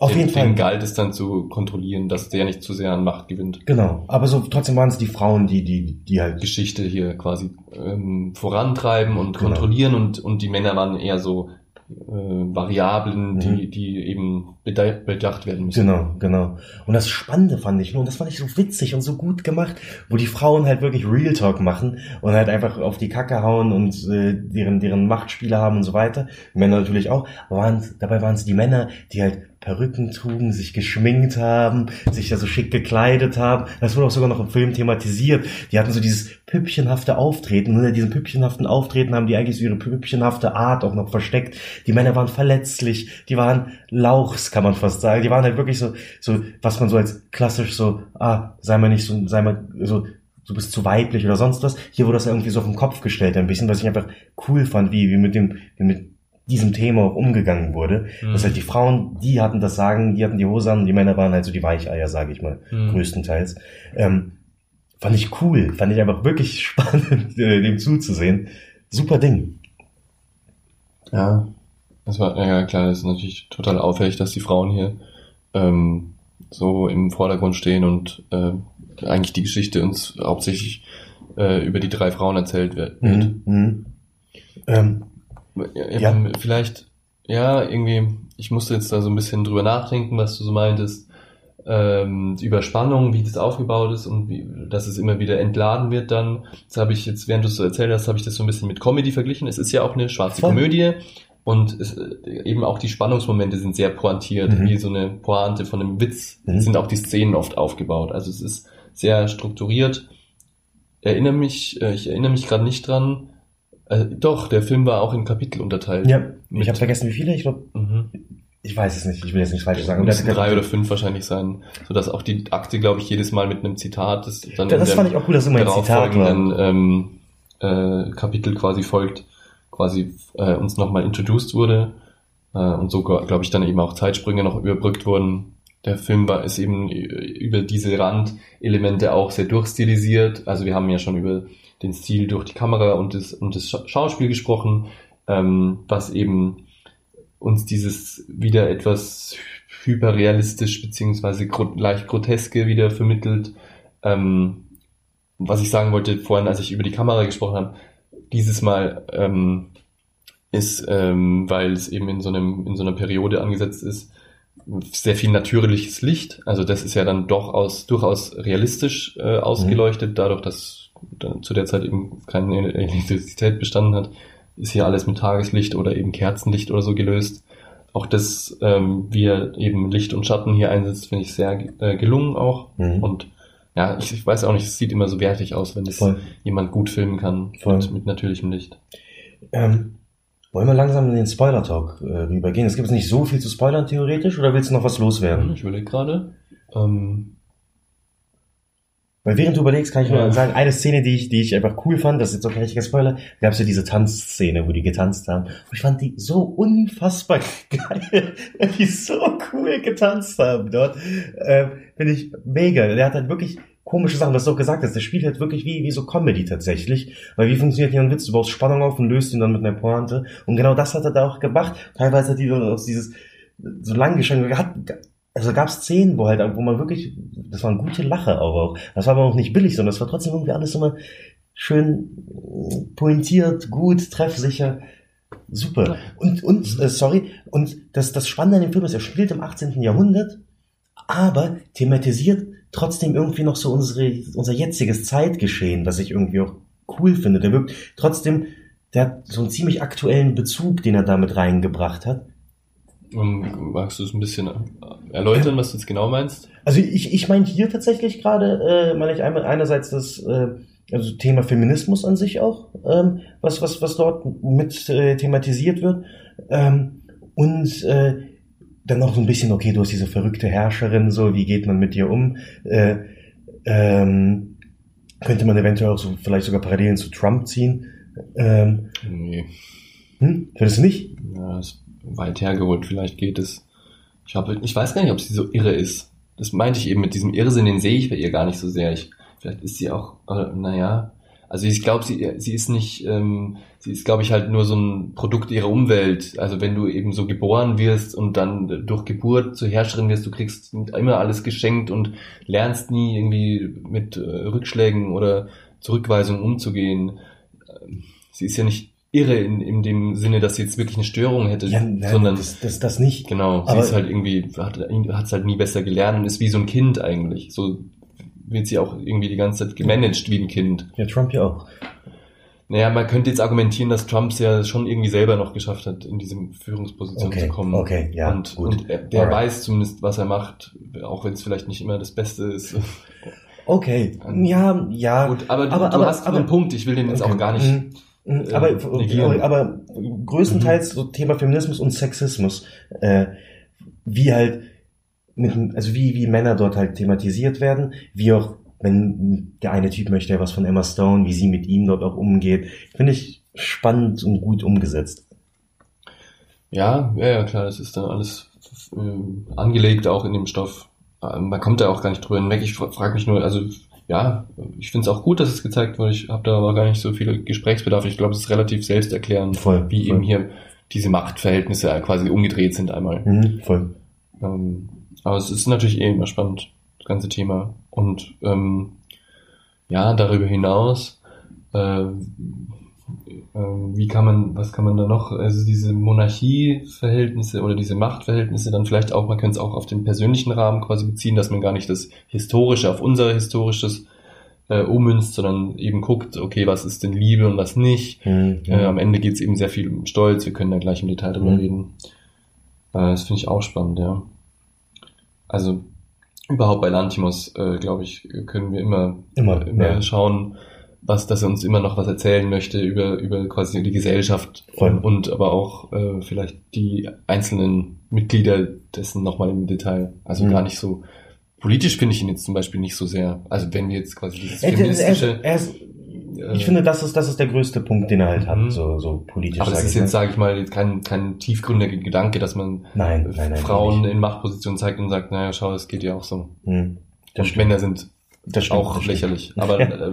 Auf dem, jeden Fall. galt es dann zu kontrollieren, dass der nicht zu sehr an Macht gewinnt. Genau. Aber so trotzdem waren es die Frauen, die, die, die halt. Geschichte hier quasi ähm, vorantreiben und Genau. kontrollieren und, und die Männer waren eher so äh, Variablen, Mhm. die, die eben beda- bedacht werden müssen. Genau, genau. Und das Spannende fand ich, nur, und das fand ich so witzig und so gut gemacht, wo die Frauen halt wirklich Real Talk machen und halt einfach auf die Kacke hauen und äh, deren, deren Machtspiele haben und so weiter. Männer natürlich auch. Aber waren, dabei waren es die Männer, die halt Perücken trugen, sich geschminkt haben, sich da so schick gekleidet haben. Das wurde auch sogar noch im Film thematisiert. Die hatten so dieses püppchenhafte Auftreten. Und in diesem püppchenhaften Auftreten haben die eigentlich so ihre püppchenhafte Art auch noch versteckt. Die Männer waren verletzlich, die waren lauchs, kann man fast sagen. Die waren halt wirklich so, so, was man so als klassisch so, ah, sei mal nicht so, sei mal so, du bist zu weiblich oder sonst was. Hier wurde das irgendwie so auf den Kopf gestellt, ein bisschen, was ich einfach cool fand, wie, wie mit dem, wie mit diesem Thema auch umgegangen wurde. Mhm. Dass halt die Frauen, die hatten das Sagen, die hatten die Hose an die Männer waren halt so die Weicheier, sage ich mal, Mhm. größtenteils. Ähm, fand ich cool, fand ich einfach wirklich spannend, äh, dem zuzusehen. Super Ding. Ja, das war, ja klar, das ist natürlich total auffällig, dass die Frauen hier ähm, so im Vordergrund stehen und äh, eigentlich die Geschichte uns hauptsächlich äh, über die drei Frauen erzählt wird. Mhm. Mhm. Ähm, Ja. Vielleicht, ja, irgendwie, ich musste jetzt da so ein bisschen drüber nachdenken, was du so meintest. Ähm, die Überspannung, wie das aufgebaut ist und wie, dass es immer wieder entladen wird dann. Das habe ich jetzt, während du es so erzählt hast, habe ich das so ein bisschen mit Comedy verglichen. Es ist ja auch eine schwarze Voll. Komödie und es, äh, eben auch die Spannungsmomente sind sehr pointiert, Mhm. wie so eine Pointe von einem Witz Mhm. sind auch die Szenen oft aufgebaut. Also es ist sehr strukturiert. Erinnere mich, äh, ich erinnere mich gerade nicht dran. Äh, doch, der Film war auch in Kapitel unterteilt. ja, ich habe vergessen, wie viele. Ich glaube, Mhm. ich weiß es nicht. Ich will jetzt nichts Falsches sagen. Müssen drei oder fünf wahrscheinlich sein, sodass auch die Akte, glaube ich, jedes Mal mit einem Zitat ist. Dann das fand ich auch cool, dass immer ein Zitat war. ähm, äh, Kapitel quasi folgt, quasi äh, uns nochmal introduced wurde äh, und so, glaube ich, dann eben auch Zeitsprünge noch überbrückt wurden. Der Film war ist eben über diese Randelemente auch sehr durchstilisiert. Also wir haben ja schon über den Stil durch die Kamera und das, und das Scha- Schauspiel gesprochen, ähm, was eben uns dieses wieder etwas hyperrealistisch beziehungsweise gro leicht groteske wieder vermittelt. Ähm, was ich sagen wollte vorhin, als ich über die Kamera gesprochen habe, dieses Mal ähm, ist, ähm, weil es eben in so einem in so einer Periode angesetzt ist, sehr viel natürliches Licht. Also das ist ja dann doch aus, durchaus realistisch äh, ausgeleuchtet, dadurch, dass dann zu der Zeit eben keine Elektrizität bestanden hat, ist hier alles mit Tageslicht oder eben Kerzenlicht oder so gelöst. Auch das, ähm, wie er eben Licht und Schatten hier einsetzt, finde ich sehr äh, gelungen auch. Mhm. Und ja, ich, ich weiß auch nicht, es sieht immer so wertig aus, wenn es Voll. jemand gut filmen kann mit, mit natürlichem Licht. Ähm, wollen wir langsam in den Spoiler-Talk äh, rübergehen? Es gibt nicht so viel zu spoilern, theoretisch, oder willst du noch was loswerden? Ich überlege gerade. Ähm, Weil während du überlegst, kann ich nur Ja. sagen, eine Szene, die ich, die ich einfach cool fand, das ist jetzt auch kein richtiger Spoiler, gab es ja diese Tanzszene, wo die getanzt haben. Und ich fand die so unfassbar geil, weil die so cool getanzt haben dort. Ähm, Finde ich mega. Der hat halt wirklich komische Sachen, was du auch gesagt hast. Der spielt halt wirklich wie, wie so Comedy tatsächlich. Weil wie funktioniert hier ein Witz? Du baust Spannung auf und löst ihn dann mit einer Pointe. Und genau das hat er da auch gemacht. Teilweise hat die dann aus dieses so lang geschenkt, hat, also gab es Szenen, wo halt, wo man wirklich, das waren gute Lacher aber auch. Das war aber auch nicht billig, sondern das war trotzdem irgendwie alles immer schön pointiert, gut, treffsicher. Super. Und, und, äh, sorry, und das, das Spannende an dem Film ist, er spielt im 18. Jahrhundert, aber thematisiert trotzdem irgendwie noch so unsere, unser jetziges Zeitgeschehen, was ich irgendwie auch cool finde. Der wirkt trotzdem, der hat so einen ziemlich aktuellen Bezug, den er damit reingebracht hat. Um, magst du es ein bisschen erläutern, was du jetzt genau meinst? Also ich, ich meine hier tatsächlich gerade, äh, meine ich einmal einerseits das, äh, also Thema Feminismus an sich auch, ähm, was, was, was dort mit äh, thematisiert wird. Ähm, und äh, dann noch so ein bisschen, okay, du hast diese verrückte Herrscherin, so, wie geht man mit dir um? Äh, ähm, könnte man eventuell auch so vielleicht sogar Parallelen zu Trump ziehen. Ähm, Nee, hm? Findest du nicht? ja, ist weit hergeholt, vielleicht geht es. Ich, hab, ich weiß gar nicht, ob sie so irre ist. Das meinte ich eben mit diesem Irrsinn, den sehe ich bei ihr gar nicht so sehr. Ich, vielleicht ist sie auch, äh, naja, also ich glaube, sie, sie ist nicht, ähm, sie ist, glaube ich, halt nur so ein Produkt ihrer Umwelt. Also wenn du eben so geboren wirst und dann durch Geburt zur Herrscherin wirst, du kriegst immer alles geschenkt und lernst nie irgendwie mit äh, Rückschlägen oder Zurückweisungen umzugehen. Ähm, Sie ist ja nicht irre in, in dem Sinne, dass sie jetzt wirklich eine Störung hätte, Ja, nein, sondern das, das, das nicht. Genau, sie Aber- ist halt irgendwie, hat es halt nie besser gelernt und ist wie so ein Kind eigentlich. So wird sie auch irgendwie die ganze Zeit gemanagt wie ein Kind. Ja, Trump ja auch. Naja, man könnte jetzt argumentieren, dass Trump es ja schon irgendwie selber noch geschafft hat, in diese Führungsposition Okay, zu kommen. okay, ja, Und, gut. und er, der Alright. weiß zumindest, was er macht, auch wenn es vielleicht nicht immer das Beste ist. Okay, ja, ja. Gut, aber, du- aber, du aber, hast aber, einen Punkt, ich will den jetzt okay. auch gar nicht. Mhm. Mhm. äh, aber, negieren. aber, größtenteils so Thema Feminismus und Sexismus, äh, wie halt mit, also wie, wie Männer dort halt thematisiert werden, wie auch, wenn der eine Typ möchte ja was von Emma Stone, wie sie mit ihm dort auch umgeht, finde ich spannend und gut umgesetzt. Ja, ja, ja, klar, das ist dann alles äh, angelegt auch in dem Stoff. Äh, Man kommt da auch gar nicht drüber hinweg. Ich frage mich nur, also ja, ich finde es auch gut, dass es gezeigt wurde. Ich habe da aber gar nicht so viel Gesprächsbedarf. Ich glaube, es ist relativ selbsterklärend, Voll, wie voll. eben hier diese Machtverhältnisse quasi umgedreht sind einmal. Mhm, voll. Ähm, aber es ist natürlich eh immer spannend, das ganze Thema. Und ähm, ja, darüber hinaus, äh, wie kann man, was kann man da noch, also diese Monarchieverhältnisse oder diese Machtverhältnisse dann vielleicht auch, man könnte es auch auf den persönlichen Rahmen quasi beziehen, dass man gar nicht das Historische auf unser Historisches äh, ummünzt, sondern eben guckt, okay, was ist denn Liebe und was nicht. Mhm, Äh, am Ende geht es eben sehr viel um Stolz, wir können da gleich im Detail drüber Mhm. reden. Äh, das finde ich auch spannend, ja. Also überhaupt bei Lantimos, äh, glaube ich, können wir immer, Immer, immer ja. schauen, was, dass er uns immer noch was erzählen möchte über, über quasi die Gesellschaft Voll. und aber auch äh, vielleicht die einzelnen Mitglieder dessen nochmal im Detail. Also Mhm. gar nicht so. Politisch finde ich ihn jetzt zum Beispiel nicht so sehr. Also wenn wir jetzt quasi dieses Er, feministische. er, er ist, äh, ich finde, das ist, das ist der größte Punkt, den er halt hat, Mhm. so, so politisch. Aber das ist jetzt, sage ich mal, kein, kein tiefgründiger Gedanke, dass man Nein, nein, nein. Frauen in Machtpositionen zeigt und sagt, naja, schau, es geht ja auch so. Mhm. Und stimmt. Männer sind Das stimmt, auch das lächerlich. Aber äh,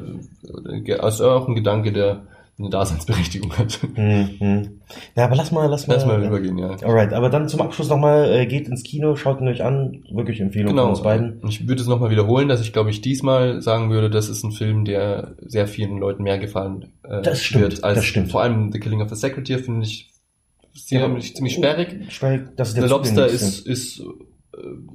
äh, ist auch ein Gedanke, der eine Daseinsberechtigung hat. Mhm. Ja, aber lass mal, lass mal. Lass mal übergehen, ja. Alright, aber dann zum Abschluss nochmal, äh, geht ins Kino, schaut ihn euch an. Wirklich Empfehlung von Genau. uns beiden. Und Ich würde es nochmal wiederholen, dass ich, glaube ich, diesmal sagen würde, das ist ein Film, der sehr vielen Leuten mehr gefallen äh, Das stimmt, wird. Als das stimmt. Vor allem The Killing of the Secretary finde ich ziemlich, ziemlich sperrig. Schwierig, das ist Der Lobster zugänglichste. ist, ist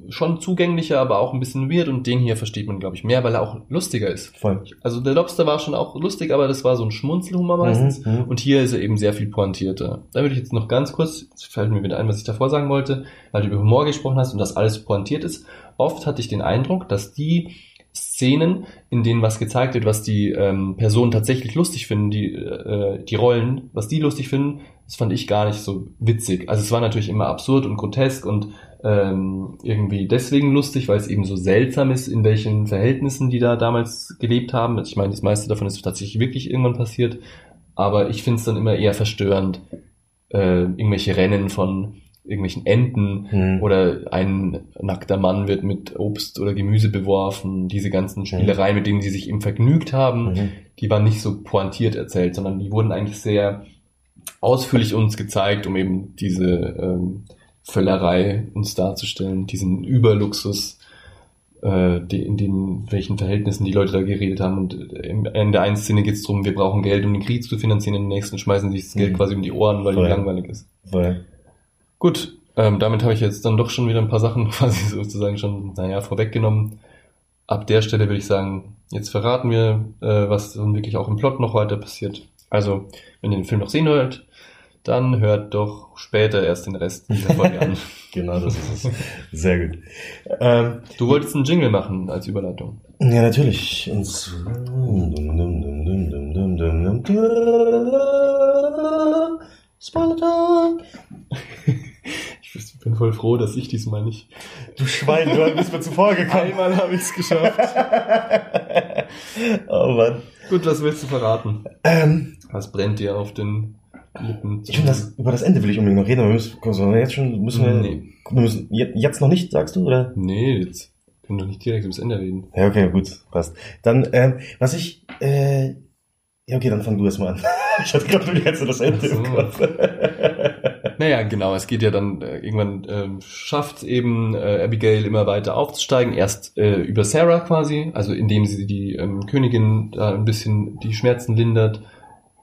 schon zugänglicher, aber auch ein bisschen weird und den hier versteht man, glaube ich, mehr, weil er auch lustiger ist. Voll. Also der Lobster war schon auch lustig, aber das war so ein Schmunzelhumor meistens. Mhm, mhm. Und hier ist er eben sehr viel pointierter. Da würde ich jetzt noch ganz kurz, jetzt fällt mir wieder ein, was ich davor sagen wollte, weil du über Humor gesprochen hast und das alles pointiert ist. Oft hatte ich den Eindruck, dass die Szenen, in denen was gezeigt wird, was die ähm, Personen tatsächlich lustig finden, die, äh, die Rollen, was die lustig finden, das fand ich gar nicht so witzig. Also es war natürlich immer absurd und grotesk und ähm, irgendwie deswegen lustig, weil es eben so seltsam ist, in welchen Verhältnissen die da damals gelebt haben. Ich meine, das meiste davon ist tatsächlich wirklich irgendwann passiert, aber ich finde es dann immer eher verstörend, äh, irgendwelche Rennen von irgendwelchen Enten Mhm. oder ein nackter Mann wird mit Obst oder Gemüse beworfen, diese ganzen Spielereien, mit denen sie sich eben vergnügt haben, Mhm. die waren nicht so pointiert erzählt, sondern die wurden eigentlich sehr ausführlich uns gezeigt, um eben diese ähm, Völlerei uns darzustellen, diesen Überluxus, äh, die, in den welchen Verhältnissen die Leute da geredet haben. Und in, in der einen Szene geht es darum, wir brauchen Geld, um den Krieg zu finanzieren, in der nächsten schmeißen sich das Geld Mhm. quasi um die Ohren, weil Voll. die langweilig ist. Voll. Gut, ähm, damit habe ich jetzt dann doch schon wieder ein paar Sachen quasi sozusagen schon, naja, vorweggenommen. Ab der Stelle würde ich sagen, jetzt verraten wir, äh, was dann wirklich auch im Plot noch weiter passiert. Also, wenn ihr den Film noch sehen wollt, dann hört doch später erst den Rest dieser Folge an. Genau, das ist es. Sehr gut. Ähm, Du wolltest einen Jingle machen als Überleitung. ja, natürlich. Spoiler Talk. Ich bin voll froh, dass ich diesmal nicht. Du Schwein, du bist mir zuvor gekommen. Einmal habe ich es geschafft. Oh Mann. Gut, was willst du verraten? Ähm, Was brennt dir auf den Lippen? ich finde, das, über das Ende will ich unbedingt noch reden, aber wir müssen, jetzt schon, müssen wir, Nee. wir müssen, jetzt, noch nicht, sagst du, oder? Nee, jetzt können wir doch nicht direkt ums Ende reden. Ja, okay, gut, passt. Dann, ähm, was ich, äh, ja, okay, dann fang du erst mal an. ich hatte gerade nur jetzt das Ende im so. Kopf. Naja, genau, es geht ja dann, äh, irgendwann ähm, schafft eben äh, Abigail immer weiter aufzusteigen. Erst äh, über Sarah quasi, also indem sie die ähm, Königin da ein bisschen die Schmerzen lindert,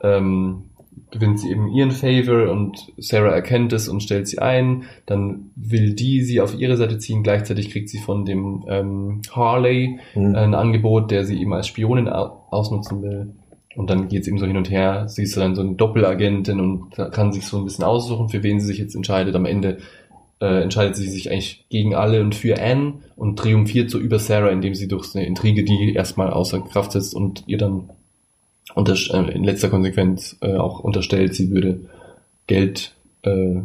ähm, gewinnt sie eben ihren Favor und Sarah erkennt es und stellt sie ein. Dann will die sie auf ihre Seite ziehen. Gleichzeitig kriegt sie von dem ähm, Harley Hm. ein Angebot, der sie eben als Spionin au- ausnutzen will. Und dann geht's eben so hin und her. Sie ist dann so eine Doppelagentin und kann sich so ein bisschen aussuchen, für wen sie sich jetzt entscheidet. Am Ende äh, entscheidet sie sich eigentlich gegen alle und für Anne und triumphiert so über Sarah, indem sie durch eine Intrige die erstmal außer Kraft setzt und ihr dann in letzter Konsequenz äh, auch unterstellt, sie würde Geld äh,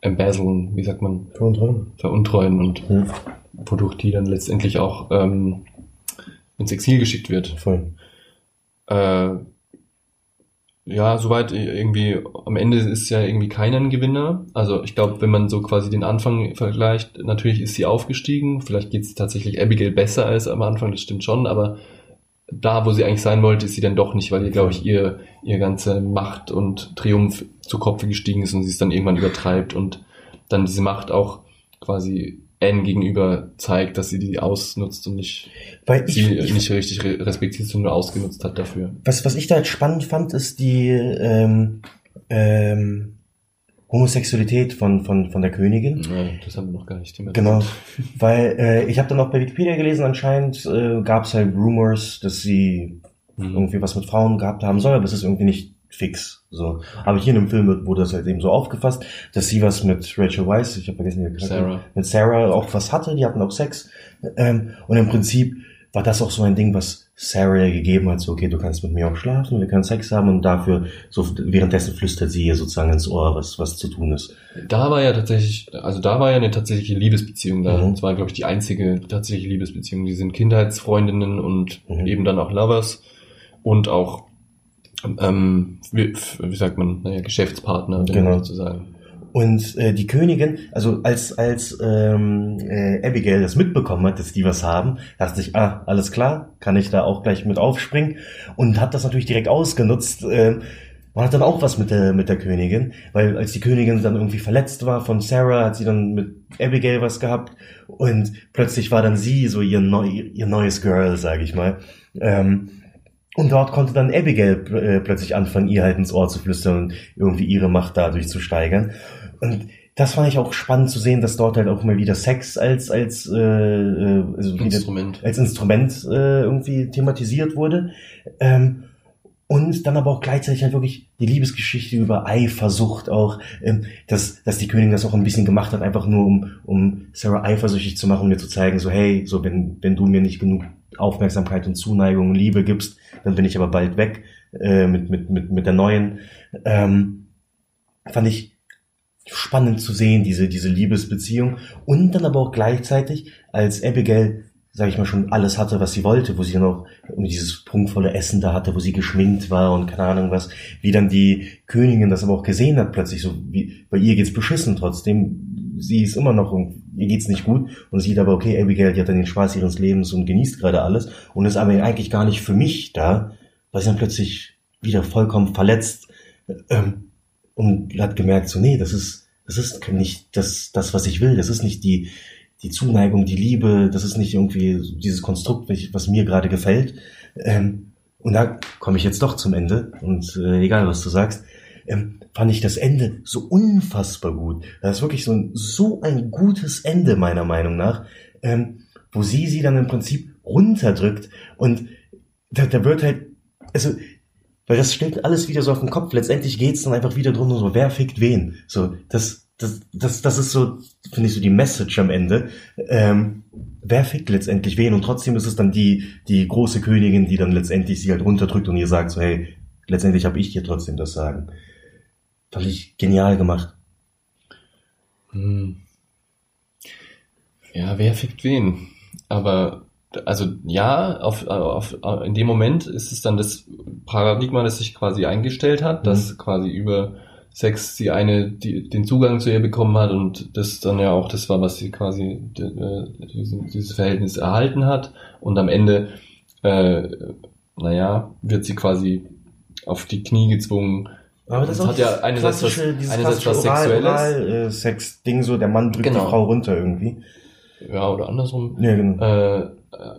embezzlen, wie sagt man, Kontrolle. veruntreuen und Hm. wodurch die dann letztendlich auch ähm, ins Exil geschickt wird. Voll. Äh, ja, soweit irgendwie, am Ende ist ja irgendwie keiner ein Gewinner. Also ich glaube, wenn man so quasi den Anfang vergleicht, natürlich ist sie aufgestiegen. Vielleicht geht es tatsächlich Abigail besser als am Anfang, das stimmt schon, aber da, wo sie eigentlich sein wollte, ist sie dann doch nicht, weil ihr, glaube ich, ihr, ihr ganze Macht und Triumph zu Kopfe gestiegen ist und sie es dann irgendwann übertreibt und dann diese Macht auch quasi Anne gegenüber zeigt, dass sie die ausnutzt und nicht, Weil ich, sie ich nicht richtig re- respektiert, sondern nur ausgenutzt hat dafür. was, was ich da halt spannend fand, ist die ähm, ähm, Homosexualität von, von, von der Königin. Ja, das haben wir noch gar nicht thematisiert. Genau, weil äh, ich habe dann auch bei Wikipedia gelesen, anscheinend äh, gab es halt Rumors, dass sie Mhm. irgendwie was mit Frauen gehabt haben soll, aber es ist irgendwie nicht fix. So, aber hier in dem Film wird, wurde das halt eben so aufgefasst, dass sie was mit Rachel Weisz, ich habe vergessen, wie Sarah. mit Sarah auch was hatte, die hatten auch Sex. Ähm, und im Prinzip war das auch so ein Ding, was Sarah gegeben hat, so okay, du kannst mit mir auch schlafen, wir können Sex haben und dafür so währenddessen flüstert sie ihr sozusagen ins Ohr, was was zu tun ist. Da war ja tatsächlich, also da war ja eine tatsächliche Liebesbeziehung da. Mhm. Das war, glaube ich, die einzige tatsächliche Liebesbeziehung. Die sind Kindheitsfreundinnen und Mhm. eben dann auch Lovers und auch, ähm, wie, wie sagt man, naja, Geschäftspartner, Genau. sozusagen. Und äh, die Königin, also als als ähm, äh, Abigail das mitbekommen hat, dass die was haben, dachte ich, ah, alles klar, kann ich da auch gleich mit aufspringen und hat das natürlich direkt ausgenutzt. ähm, man hat dann auch was mit der mit der Königin, weil als die Königin dann irgendwie verletzt war von Sarah, hat sie dann mit Abigail was gehabt und plötzlich war dann sie so ihr neu, ihr neues Girl, sage ich mal. Ähm, und dort konnte dann Abigail äh, plötzlich anfangen, ihr halt ins Ohr zu flüstern und irgendwie ihre Macht dadurch zu steigern. Und das fand ich auch spannend zu sehen, dass dort halt auch mal wieder Sex als als äh, äh, also Instrument. als Instrument äh, irgendwie thematisiert wurde. Ähm, und dann aber auch gleichzeitig halt wirklich die Liebesgeschichte über Eifersucht auch, ähm, dass, dass die Königin das auch ein bisschen gemacht hat, einfach nur um, um Sarah eifersüchtig zu machen, um mir zu zeigen, so hey, so wenn, wenn du mir nicht genug Aufmerksamkeit und Zuneigung und Liebe gibst, dann bin ich aber bald weg äh, mit, mit, mit, mit der neuen. Ähm, fand ich spannend zu sehen, diese, diese Liebesbeziehung. Und dann aber auch gleichzeitig, als Abigail, sag ich mal, schon alles hatte, was sie wollte, wo sie dann auch dieses prunkvolle Essen da hatte, wo sie geschminkt war und keine Ahnung was, wie dann die Königin das aber auch gesehen hat, plötzlich so, wie, bei ihr geht's beschissen trotzdem, sie ist immer noch, ihr geht's nicht gut und sieht aber, okay, Abigail, die hat dann den Spaß ihres Lebens und genießt gerade alles und ist aber eigentlich gar nicht für mich da, weil sie dann plötzlich wieder vollkommen verletzt, ähm, und hat gemerkt, so, nee, das ist, das ist nicht das, das, was ich will. Das ist nicht die, die Zuneigung, die Liebe. Das ist nicht irgendwie dieses Konstrukt, was mir gerade gefällt. Ähm, und da komme ich jetzt doch zum Ende. Und äh, egal, was du sagst, ähm, fand ich das Ende so unfassbar gut. Das ist wirklich so ein, so ein gutes Ende, meiner Meinung nach, ähm, wo sie sie dann im Prinzip runterdrückt. Und da, da wird halt, also Weil das stellt alles wieder so auf den Kopf. Letztendlich geht's dann einfach wieder drum, so, wer fickt wen? So, das, das, das, das ist so, finde ich, so die Message am Ende. Ähm, wer fickt letztendlich wen? Und trotzdem ist es dann die, die große Königin, die dann letztendlich sie halt runterdrückt und ihr sagt so, hey, letztendlich habe ich dir trotzdem das Sagen. Fand ich genial gemacht. Hm. Ja, wer fickt wen? Aber also ja, auf, auf, in dem Moment ist es dann das Paradigma, das sich quasi eingestellt hat, Mhm. dass quasi über Sex die eine die, den Zugang zu ihr bekommen hat und das dann ja auch das war, was sie quasi äh, diesen, dieses Verhältnis erhalten hat und am Ende, äh, naja, wird sie quasi auf die Knie gezwungen. Aber das auch hat ja einerseits was, einerseits was klassische Oral, Sexuelles. Oral, äh, Sex-Ding so, der Mann drückt Genau. die Frau runter irgendwie. Ja, oder andersrum. Ja, genau. Äh,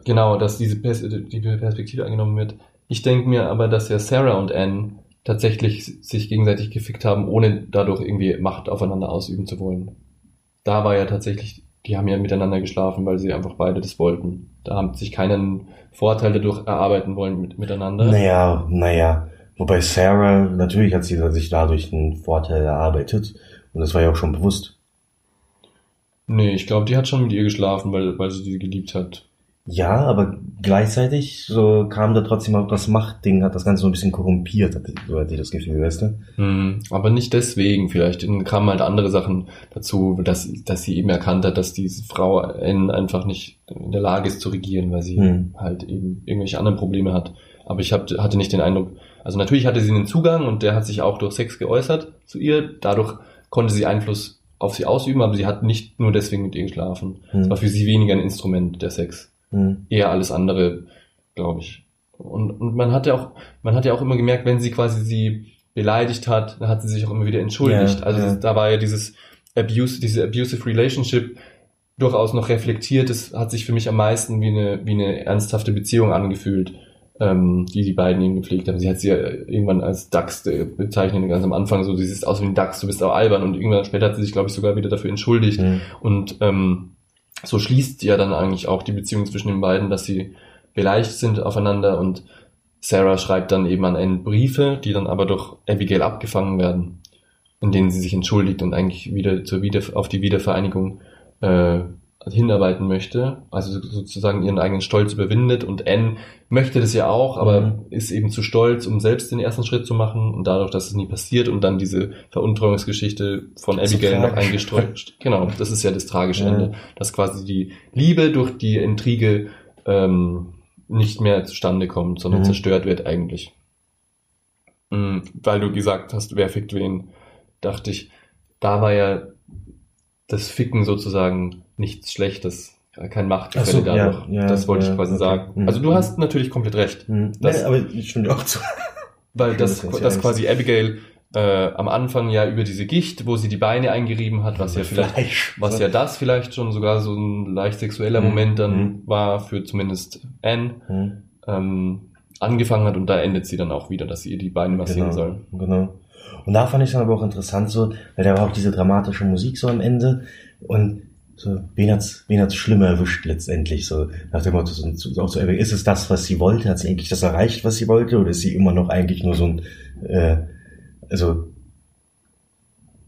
genau, dass diese Pers die Perspektive angenommen wird. Ich denke mir aber, dass ja Sarah und Anne tatsächlich sich gegenseitig gefickt haben, ohne dadurch irgendwie Macht aufeinander ausüben zu wollen. Da war ja tatsächlich, die haben ja miteinander geschlafen, weil sie einfach beide das wollten. Da haben sich keinen Vorteil dadurch erarbeiten wollen mit, miteinander. Naja, naja. Wobei Sarah, natürlich hat sie sich dadurch einen Vorteil erarbeitet. Und das war ja auch schon bewusst. Nee, ich glaube, die hat schon mit ihr geschlafen, weil, weil sie die geliebt hat. Ja, aber gleichzeitig so kam da trotzdem auch das Machtding, hat das Ganze so ein bisschen korrumpiert, hatte- so hatte ich das Gefühl, weißt du? Hm, aber nicht deswegen. Vielleicht Dann kamen halt andere Sachen dazu, dass, dass sie eben erkannt hat, dass diese Frau N einfach nicht in der Lage ist zu regieren, weil sie Hm. halt eben irgendwelche anderen Probleme hat. Aber ich hab, hatte nicht den Eindruck, also natürlich hatte sie einen Zugang und der hat sich auch durch Sex geäußert zu ihr. Dadurch konnte sie Einfluss auf sie ausüben, aber sie hat nicht nur deswegen mit ihr geschlafen. Es Hm. war für sie weniger ein Instrument, der Sex Hm. eher alles andere, glaube ich. Und, und man hat ja auch, man hat ja auch immer gemerkt, wenn sie quasi sie beleidigt hat, dann hat sie sich auch immer wieder entschuldigt. Ja, also ja. da war ja dieses Abuse, diese abusive Relationship durchaus noch reflektiert. Es hat sich für mich am meisten wie eine, wie eine ernsthafte Beziehung angefühlt, ähm, die die beiden eben gepflegt haben. Sie hat sie ja irgendwann als Dachs bezeichnet, ganz am Anfang so, du siehst aus wie ein Dachs, du bist auch albern und irgendwann später hat sie sich, glaube ich, sogar wieder dafür entschuldigt. Hm. Und ähm, so schließt ja dann eigentlich auch die Beziehung zwischen den beiden, dass sie beleidigt sind aufeinander und Sarah schreibt dann eben an Anne Briefe, die dann aber durch Abigail abgefangen werden, in denen sie sich entschuldigt und eigentlich wieder zur wieder auf die Wiedervereinigung äh, hinarbeiten möchte, also sozusagen ihren eigenen Stolz überwindet und Anne möchte das ja auch, aber Mhm. ist eben zu stolz, um selbst den ersten Schritt zu machen und dadurch, dass es nie passiert und dann diese Veruntreuungsgeschichte von So Abigail noch eingestreut. Genau, das ist ja das tragische Ja. Ende, dass quasi die Liebe durch die Intrige ähm, nicht mehr zustande kommt, sondern Mhm. zerstört wird eigentlich. Mhm, weil du gesagt hast, wer fickt wen, dachte ich, da war ja das Ficken sozusagen nichts Schlechtes, kein Machtgefälle Ach so, ja, dadurch. ja, das wollte ja, ich quasi okay. sagen. Mhm. Also du hast natürlich komplett recht. Hm. Das- nee, aber ich stimme dir auch zu. Weil Ja, das, das das ja quasi Abigail äh, am Anfang ja über diese Gicht, wo sie die Beine eingerieben hat, was ja vielleicht, Fleisch. was ja das vielleicht schon sogar so ein leicht sexueller Mhm. Moment dann Mhm. war für zumindest Anne, Hm. ähm, angefangen hat und da endet sie dann auch wieder, dass sie ihr die Beine massieren Genau, soll. genau. Und da fand ich dann aber auch interessant so, weil da war auch diese dramatische Musik so am Ende. Und so, wen hat's, wen hat's schlimmer erwischt letztendlich? So, nach dem Motto, so, auch so, ist es das, was sie wollte, hat sie eigentlich das erreicht, was sie wollte, oder ist sie immer noch eigentlich nur so ein, äh, also,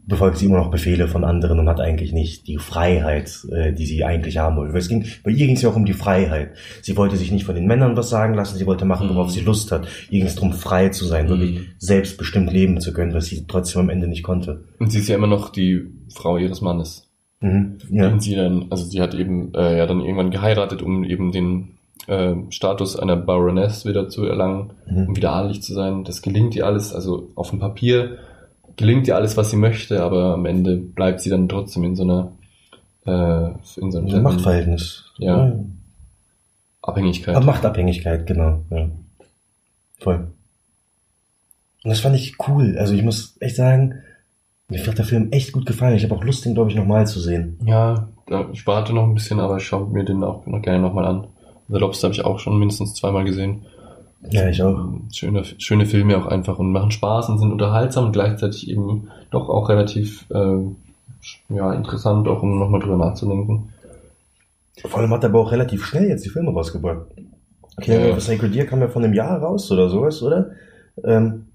befolgt sie immer noch Befehle von anderen und hat eigentlich nicht die Freiheit, äh, die sie eigentlich haben wollte. Weil es ging, bei ihr ging es ja auch um die Freiheit. Sie wollte sich nicht von den Männern was sagen lassen, sie wollte machen, worauf Mhm. sie Lust hat. Ihr ging es darum, frei zu sein, wirklich Mhm. selbstbestimmt leben zu können, was sie trotzdem am Ende nicht konnte. Und sie ist ja immer noch die Frau ihres Mannes. Mhm. Ja. Den sie dann, also sie hat eben äh, ja dann irgendwann geheiratet, um eben den äh, Status einer Baroness wieder zu erlangen, um Mhm. wieder adelig zu sein. Das gelingt ihr alles, also auf dem Papier gelingt ihr alles, was sie möchte, aber am Ende bleibt sie dann trotzdem in so einer äh, in so So ein einer Machtverhältnis. Ja. Abhängigkeit. Aber Machtabhängigkeit, genau. Ja. Voll. Und das fand ich cool. Also ich muss echt sagen, mir hat der Film echt gut gefallen. Ich habe auch Lust, den, glaube ich, nochmal zu sehen. Ja, ich warte noch ein bisschen, aber ich schaue mir den auch noch gerne nochmal an. The Lobster habe ich auch schon mindestens zweimal gesehen. Ja, ich auch. Schöne, schöne Filme auch einfach und machen Spaß und sind unterhaltsam und gleichzeitig eben doch auch relativ äh, ja, interessant, auch um nochmal drüber nachzudenken. Vor allem hat er aber auch relativ schnell jetzt die Filme rausgebracht. Okay, Ja. Sacred Deer kam ja von einem Jahr raus oder sowas, oder? Ähm,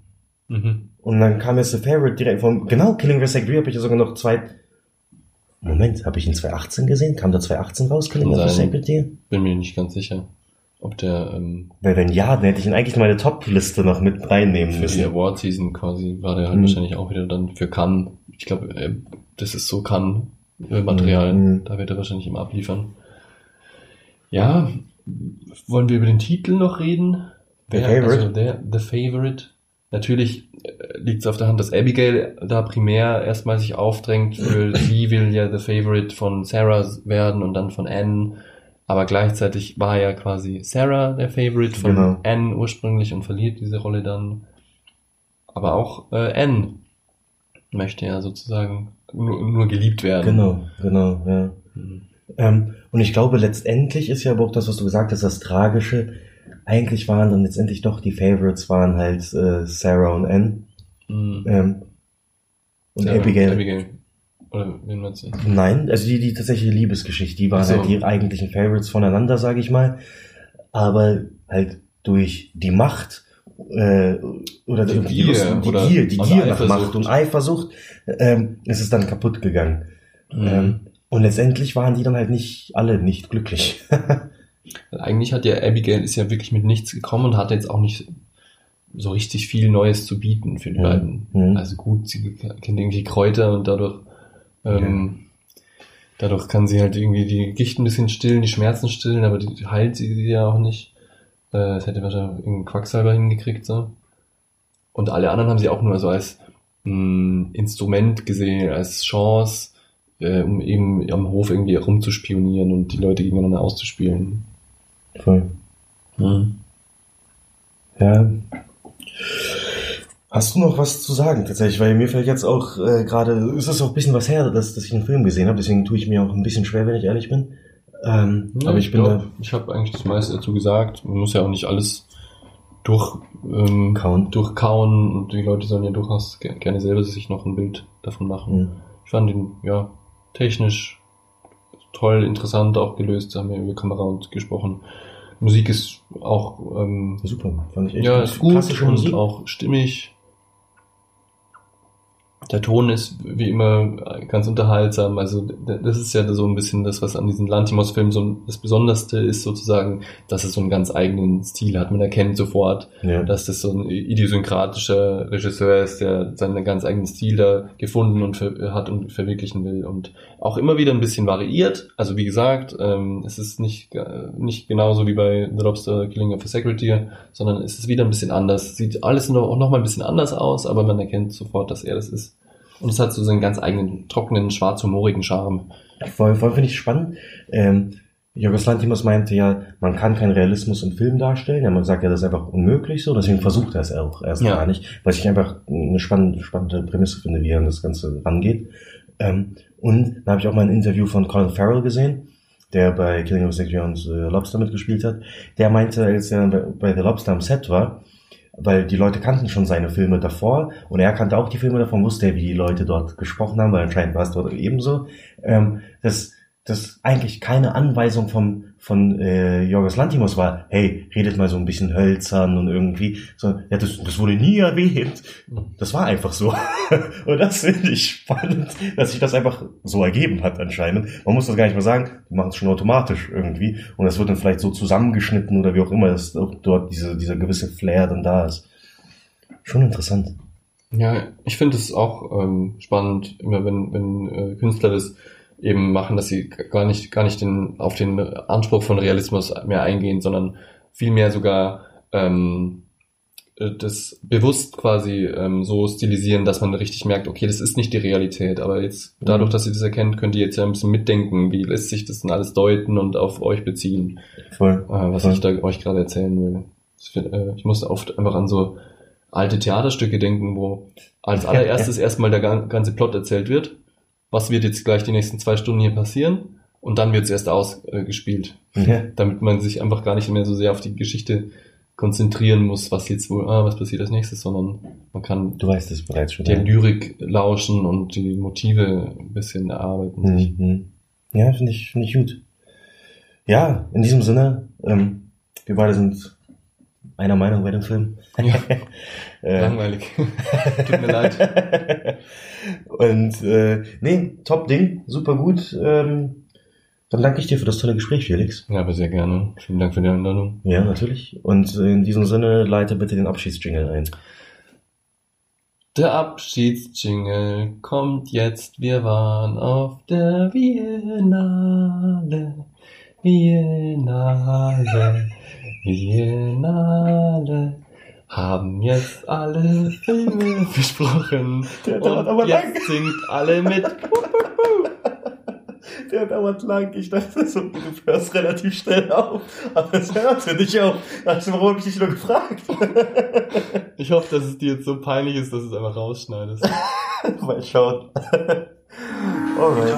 Mhm. und dann kam jetzt The Favorite direkt von, genau, Killing a Sacred Deer habe ich ja sogar noch zwei, Moment, habe ich ihn 2018 gesehen? Kam da 2018 raus, Killing sein. Sacred Deer? Bin mir nicht ganz sicher, ob der ähm, Weil wenn ja, dann hätte ich ihn eigentlich in meine Top-Liste noch mit reinnehmen für die müssen. Award-Season quasi war der halt Mhm. wahrscheinlich auch wieder dann für Cannes. Ich glaube, äh, das ist so Cannes-Material. Mhm. Da wird er wahrscheinlich immer abliefern. Ja, wollen wir über den Titel noch reden? The Wer- Favorite? Also der, The Favorite. Natürlich liegt es auf der Hand, dass Abigail da primär erstmal sich aufdrängt. Für sie will ja The Favorite von Sarah werden und dann von Anne. Aber gleichzeitig war ja quasi Sarah der Favorite von Genau. Anne ursprünglich und verliert diese Rolle dann. Aber auch äh, Anne möchte ja sozusagen nur, nur geliebt werden. Genau, genau, ja. Mhm. Ähm, und ich glaube, letztendlich ist ja aber auch das, was du gesagt hast, das Tragische. Eigentlich waren dann letztendlich doch die Favorites waren halt äh, Sarah und Anne. Mhm. Ähm, und Sarah, Abigail. Abigail. Oder wen meinst du? Nein, also die, die tatsächliche Liebesgeschichte, die waren so. halt die eigentlichen Favorites voneinander, sage ich mal. Aber halt durch die Macht äh, oder Die die, Gier Lust- die oder- Gier, die Gier nach. Macht und Eifersucht ähm, ist es dann kaputt gegangen. Mhm. Ähm, und letztendlich waren die dann halt nicht alle nicht glücklich. Eigentlich hat ja Abigail ist ja wirklich mit nichts gekommen und hat jetzt auch nicht so richtig viel Neues zu bieten für die Mhm. beiden. Mhm. Also gut, sie kennt irgendwie Kräuter und dadurch, ähm, dadurch kann sie halt irgendwie die Gicht ein bisschen stillen, die Schmerzen stillen, aber die heilt sie ja auch nicht. Äh, Das hätte wahrscheinlich irgendein Quacksalber hingekriegt, so. Und alle anderen haben sie auch nur so als mh, Instrument gesehen, als Chance, äh, um eben am Hof irgendwie rumzuspionieren und die Leute gegeneinander auszuspielen. Voll. Ja. Hast du noch was zu sagen tatsächlich? Weil mir fällt jetzt auch äh, gerade, ist es auch ein bisschen was her, dass, dass ich einen Film gesehen habe, deswegen tue ich mir auch ein bisschen schwer, wenn ich ehrlich bin. Ähm, Ja, aber ich, bin glaub, ich habe eigentlich das meiste dazu gesagt. Man muss ja auch nicht alles durch, ähm, Kauen. durchkauen und die Leute sollen ja durchaus ge- gerne selber sich noch ein Bild davon da. machen. Mhm. Ich fand ihn, ja, technisch toll, interessant auch gelöst. Da haben wir über Kamera und gesprochen. Musik ist auch, ähm, Super, fand ich echt ja, ist gut und Musik. auch stimmig. Der Ton ist wie immer ganz unterhaltsam. Also das ist ja so ein bisschen das, was an diesen Lantimos-Filmen so das Besonderste ist sozusagen, dass es so einen ganz eigenen Stil hat. Man erkennt sofort, Ja. dass das so ein idiosynkratischer Regisseur ist, der seinen ganz eigenen Stil da gefunden und hat und verwirklichen will und auch immer wieder ein bisschen variiert. Also wie gesagt, ähm, es ist nicht, äh, nicht genauso wie bei The Lobster Killing of a Secretary, sondern es ist wieder ein bisschen anders. Sieht alles noch, auch noch mal ein bisschen anders aus, aber man erkennt sofort, dass er das ist. Und es hat so seinen ganz eigenen, trockenen, schwarzhumorigen Charme. Voll, voll finde ich spannend. Ähm, Jorgos Lantimos meinte ja, man kann keinen Realismus im Film darstellen. Er hat gesagt, ja, das ist einfach unmöglich so. Deswegen versucht er es auch erst Ja. gar nicht, weil ich einfach eine spannende, spannende Prämisse finde, wie er an das Ganze rangeht. Ähm, und da habe ich auch mal ein Interview von Colin Farrell gesehen, der bei Killing of Deer und äh, Lobster mitgespielt hat. Der meinte, als er bei, bei The Lobster am Set war, weil die Leute kannten schon seine Filme davor und er kannte auch die Filme davon, wusste er, wie die Leute dort gesprochen haben, weil anscheinend war es dort ebenso, ähm, dass dass eigentlich keine Anweisung vom, von äh, Jorgos Lantimos war, hey, redet mal so ein bisschen hölzern und irgendwie, so, ja, das, das wurde nie erwähnt. Das war einfach so. und das finde ich spannend, dass sich das einfach so ergeben hat anscheinend. Man muss das gar nicht mehr sagen, die machen es schon automatisch irgendwie. Und das wird dann vielleicht so zusammengeschnitten oder wie auch immer, dass dort diese, dieser gewisse Flair dann da ist. Schon interessant. Ja, ich finde es auch ähm, spannend, immer wenn, wenn äh, Künstler das eben machen, dass sie gar nicht, gar nicht den, auf den Anspruch von Realismus mehr eingehen, sondern vielmehr sogar ähm, äh, das bewusst quasi ähm, so stilisieren, dass man richtig merkt, okay, das ist nicht die Realität, aber jetzt dadurch, dass ihr das erkennt, könnt ihr jetzt ja ein bisschen mitdenken, wie lässt sich das denn alles deuten und auf euch beziehen Voll. äh, was Voll. ich da euch gerade erzählen will. Find- äh, Ich muss oft einfach an so alte Theaterstücke denken, wo als allererstes erstmal der gan- ganze Plot erzählt wird. Was wird jetzt gleich die nächsten zwei Stunden hier passieren? Und dann wird es erst ausgespielt, Ja. damit man sich einfach gar nicht mehr so sehr auf die Geschichte konzentrieren muss, was jetzt wohl, ah, was passiert als nächstes, sondern man kann Du weißt es bereits schon. der ja. Lyrik lauschen und die Motive ein bisschen erarbeiten. Mhm. Ja, finde ich, finde ich gut. Ja, in diesem Sinne, ähm, wir beide sind einer Meinung bei dem Film. Ja. Äh, Langweilig. Tut mir leid. Und äh, nee, top Ding, super gut. Ähm, dann danke ich dir für das tolle Gespräch, Felix. Ja, aber sehr gerne. Vielen Dank für die Einladung. Ja, natürlich. Und in diesem Sinne leite bitte den Abschiedsjingle ein. Der Abschiedsjingle kommt jetzt. Wir waren auf der Biennale. Biennale. Biennale. Haben jetzt alle Filme besprochen. Der dauert aber Und lang. jetzt singt alle mit. Der dauert lang. Ich dachte so, du hörst relativ schnell auf. Aber es hörte nicht auf. Also, warum habe ich dich nur gefragt? Ich hoffe, dass es dir jetzt so peinlich ist, dass du es einfach rausschneidest. Mal schauen. Alright.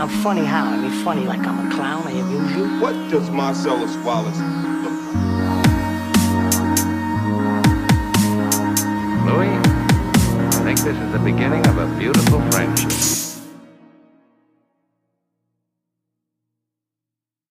I'm funny how? I mean, funny like I'm a clown. I amuse you. What does Marcellus Wallace Louis, I think this is the beginning of a beautiful friendship.